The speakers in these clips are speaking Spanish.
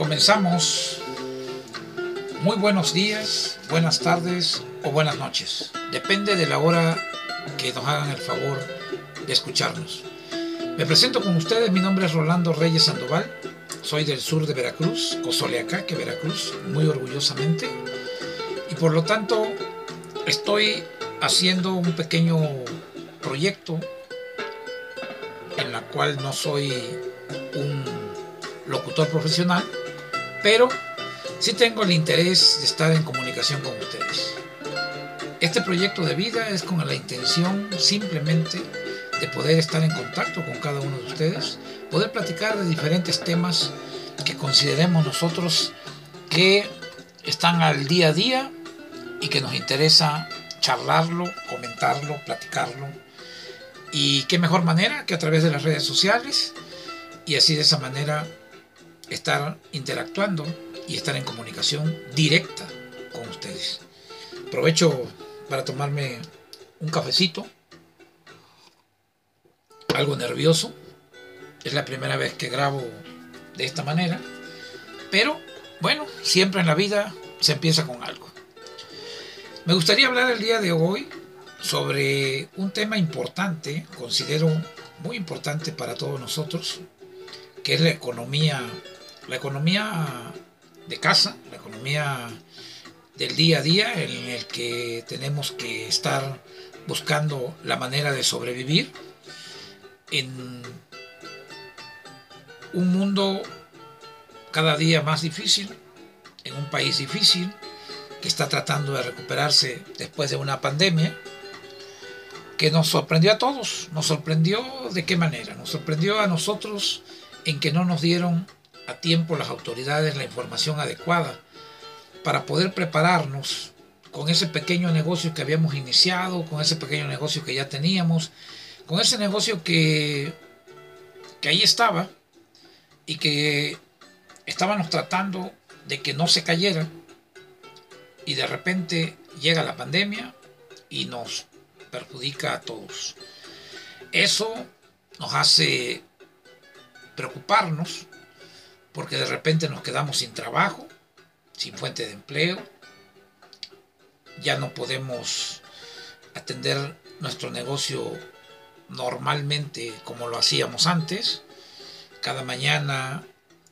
Comenzamos. Muy buenos días, buenas tardes o buenas noches. Depende de la hora que nos hagan el favor de escucharnos. Me presento con ustedes, mi nombre es Rolando Reyes Sandoval, soy del sur de Veracruz, que Veracruz, muy orgullosamente, y por lo tanto estoy haciendo un pequeño proyecto en la cual no soy un locutor profesional, pero sí tengo el interés de estar en comunicación con ustedes. Este proyecto de vida es con la intención simplemente de poder estar en contacto con cada uno de ustedes, poder platicar de diferentes temas que consideremos nosotros que están al día a día y que nos interesa charlarlo, comentarlo, platicarlo. Y qué mejor manera que a través de las redes sociales y así de esa manera estar interactuando y estar en comunicación directa con ustedes. Aprovecho para tomarme un cafecito, algo nervioso, es la primera vez que grabo de esta manera, pero bueno, siempre en la vida se empieza con algo. Me gustaría hablar el día de hoy sobre un tema importante, considero muy importante para todos nosotros, que es la economía la economía de casa, la economía del día a día en el que tenemos que estar buscando la manera de sobrevivir en un mundo cada día más difícil, en un país difícil que está tratando de recuperarse después de una pandemia que nos sorprendió a todos. Nos sorprendió de qué manera? Nos sorprendió a nosotros en que no nos dieron a tiempo las autoridades la información adecuada para poder prepararnos con ese pequeño negocio que habíamos iniciado, con ese pequeño negocio que ya teníamos, con ese negocio que, que ahí estaba y que estábamos tratando de que no se cayera y de repente llega la pandemia y nos perjudica a todos. Eso nos hace preocuparnos porque de repente nos quedamos sin trabajo, sin fuente de empleo, ya no podemos atender nuestro negocio normalmente como lo hacíamos antes. Cada mañana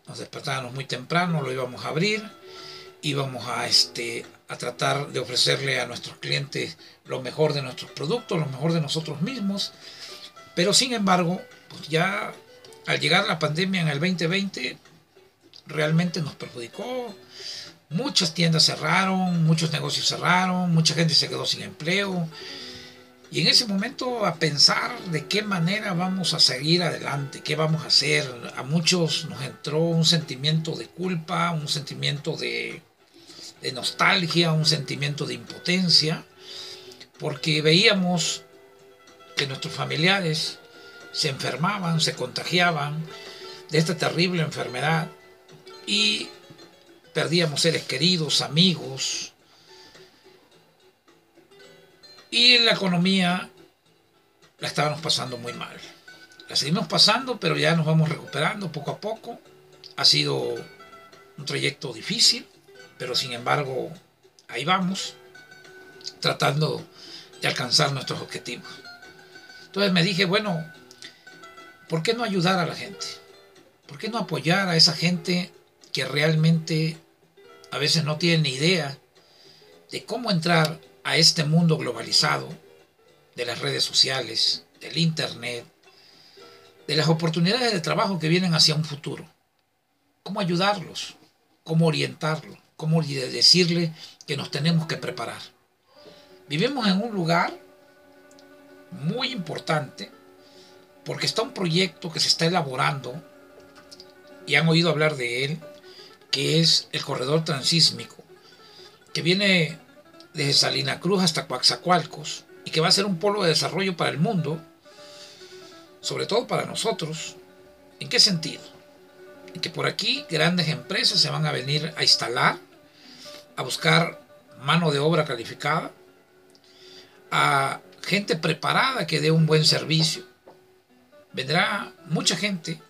nos despertábamos muy temprano, lo íbamos a abrir, íbamos a, este, a tratar de ofrecerle a nuestros clientes lo mejor de nuestros productos, lo mejor de nosotros mismos. Pero sin embargo, pues ya al llegar la pandemia en el 2020, realmente nos perjudicó. Muchas tiendas cerraron, muchos negocios cerraron, mucha gente se quedó sin empleo. Y en ese momento a pensar de qué manera vamos a seguir adelante, qué vamos a hacer. A muchos nos entró un sentimiento de culpa, un sentimiento de, de nostalgia, un sentimiento de impotencia, porque veíamos que nuestros familiares se enfermaban, se contagiaban de esta terrible enfermedad y perdíamos seres queridos, amigos. Y la economía la estábamos pasando muy mal. La seguimos pasando, pero ya nos vamos recuperando poco a poco. Ha sido un trayecto difícil, pero sin embargo ahí vamos, tratando de alcanzar nuestros objetivos. Entonces me dije, bueno, ¿por qué no ayudar a la gente? ¿Por qué no apoyar a esa gente que realmente a veces no tienen ni idea de cómo entrar a este mundo globalizado de las redes sociales, del Internet, de las oportunidades de trabajo que vienen hacia un futuro. ¿Cómo ayudarlos? ¿Cómo orientarlos? ¿Cómo decirle que nos tenemos que preparar? Vivimos en un lugar muy importante porque está un proyecto que se está elaborando y han oído hablar de él que es el corredor transísmico, que viene desde Salina Cruz hasta Coaxacualcos y que va a ser un polo de desarrollo para el mundo, sobre todo para nosotros. ¿En qué sentido? En que por aquí grandes empresas se van a venir a instalar, a buscar mano de obra calificada, a gente preparada que dé un buen servicio. Vendrá mucha gente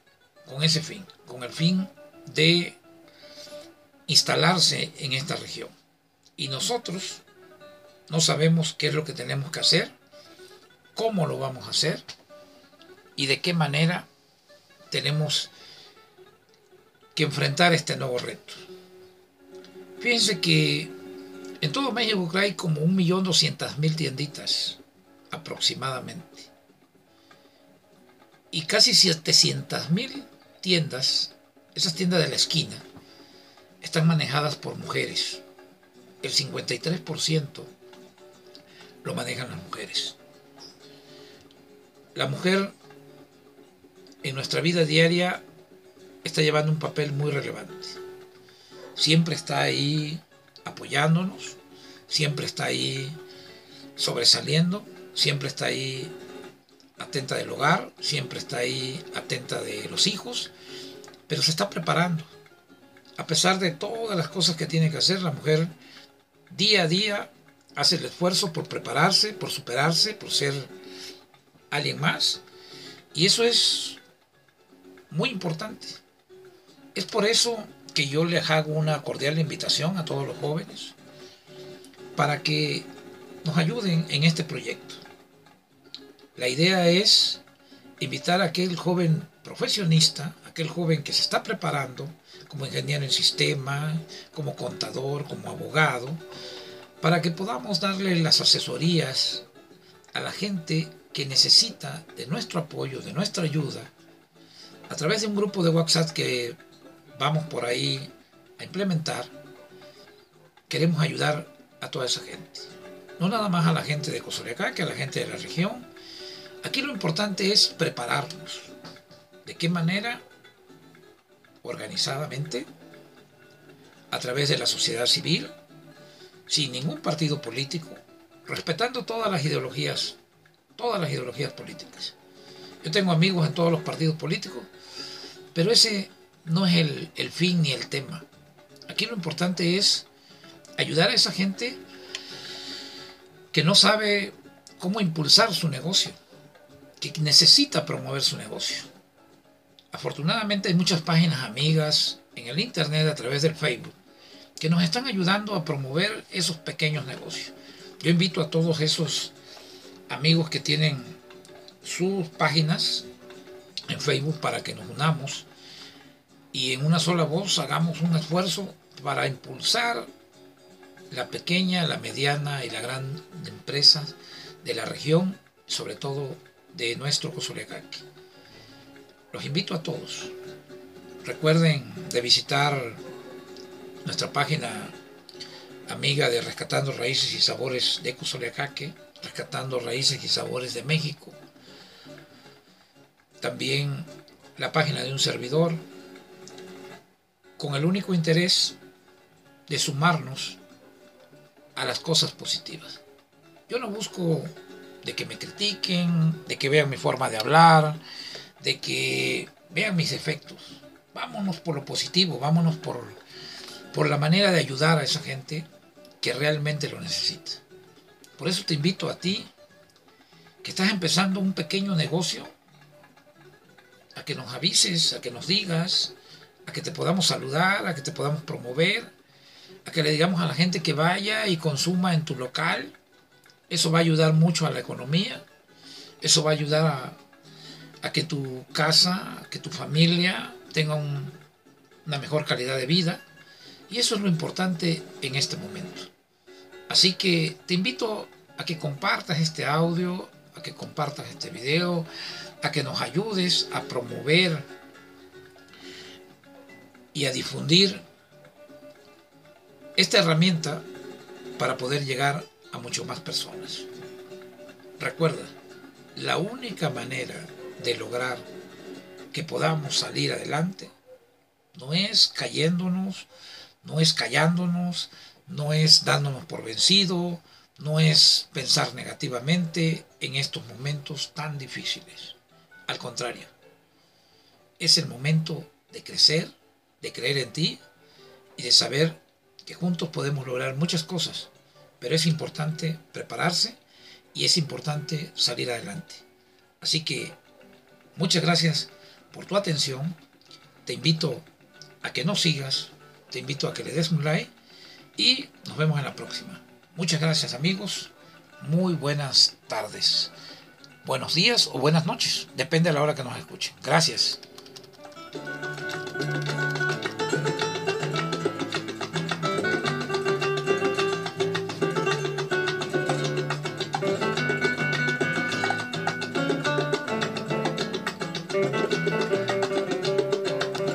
con ese fin, con el fin de instalarse en esta región. Y nosotros no sabemos qué es lo que tenemos que hacer, cómo lo vamos a hacer y de qué manera tenemos que enfrentar este nuevo reto. Fíjense que en todo México hay como 1.200.000 tienditas aproximadamente. Y casi 700.000 tiendas, esas tiendas de la esquina, están manejadas por mujeres. El 53% lo manejan las mujeres. La mujer en nuestra vida diaria está llevando un papel muy relevante. Siempre está ahí apoyándonos, siempre está ahí sobresaliendo, siempre está ahí atenta del hogar, siempre está ahí atenta de los hijos, pero se está preparando. A pesar de todas las cosas que tiene que hacer, la mujer día a día hace el esfuerzo por prepararse, por superarse, por ser alguien más. Y eso es muy importante. Es por eso que yo les hago una cordial invitación a todos los jóvenes para que nos ayuden en este proyecto. La idea es invitar a aquel joven profesionista, aquel joven que se está preparando como ingeniero en sistema, como contador, como abogado, para que podamos darle las asesorías a la gente que necesita de nuestro apoyo, de nuestra ayuda, a través de un grupo de WhatsApp que vamos por ahí a implementar, queremos ayudar a toda esa gente. No nada más a la gente de que a la gente de la región. Aquí lo importante es prepararnos. ¿De qué manera? Organizadamente, a través de la sociedad civil, sin ningún partido político, respetando todas las ideologías, todas las ideologías políticas. Yo tengo amigos en todos los partidos políticos, pero ese no es el, el fin ni el tema. Aquí lo importante es ayudar a esa gente que no sabe cómo impulsar su negocio, que necesita promover su negocio. Afortunadamente hay muchas páginas amigas en el Internet a través del Facebook que nos están ayudando a promover esos pequeños negocios. Yo invito a todos esos amigos que tienen sus páginas en Facebook para que nos unamos y en una sola voz hagamos un esfuerzo para impulsar la pequeña, la mediana y la gran empresa de la región, sobre todo de nuestro Cozolecaque. Los invito a todos. Recuerden de visitar nuestra página amiga de Rescatando Raíces y Sabores de Cozoleacaque, Rescatando Raíces y Sabores de México. También la página de un servidor, con el único interés de sumarnos a las cosas positivas. Yo no busco de que me critiquen, de que vean mi forma de hablar, de que vean mis efectos. Vámonos por lo positivo, vámonos por, por la manera de ayudar a esa gente que realmente lo necesita. Por eso te invito a ti, que estás empezando un pequeño negocio, a que nos avises, a que nos digas, a que te podamos saludar, a que te podamos promover, a que le digamos a la gente que vaya y consuma en tu local. Eso va a ayudar mucho a la economía. Eso va a ayudar a, a que tu casa, que tu familia tenga una mejor calidad de vida. Y eso es lo importante en este momento. Así que te invito a que compartas este audio, a que compartas este video, a que nos ayudes a promover y a difundir esta herramienta para poder llegar a mucho más personas. Recuerda, la única manera de lograr que podamos salir adelante no es cayéndonos, no es callándonos, no es dándonos por vencido, no es pensar negativamente en estos momentos tan difíciles. Al contrario, es el momento de crecer, de creer en ti y de saber que juntos podemos lograr muchas cosas, pero es importante prepararse y es importante salir adelante. Así que muchas gracias por tu atención. Te invito a que nos sigas, te invito a que le des un like y nos vemos en la próxima. Muchas gracias amigos, muy buenas tardes, buenos días o buenas noches, depende de la hora que nos escuchen. Gracias.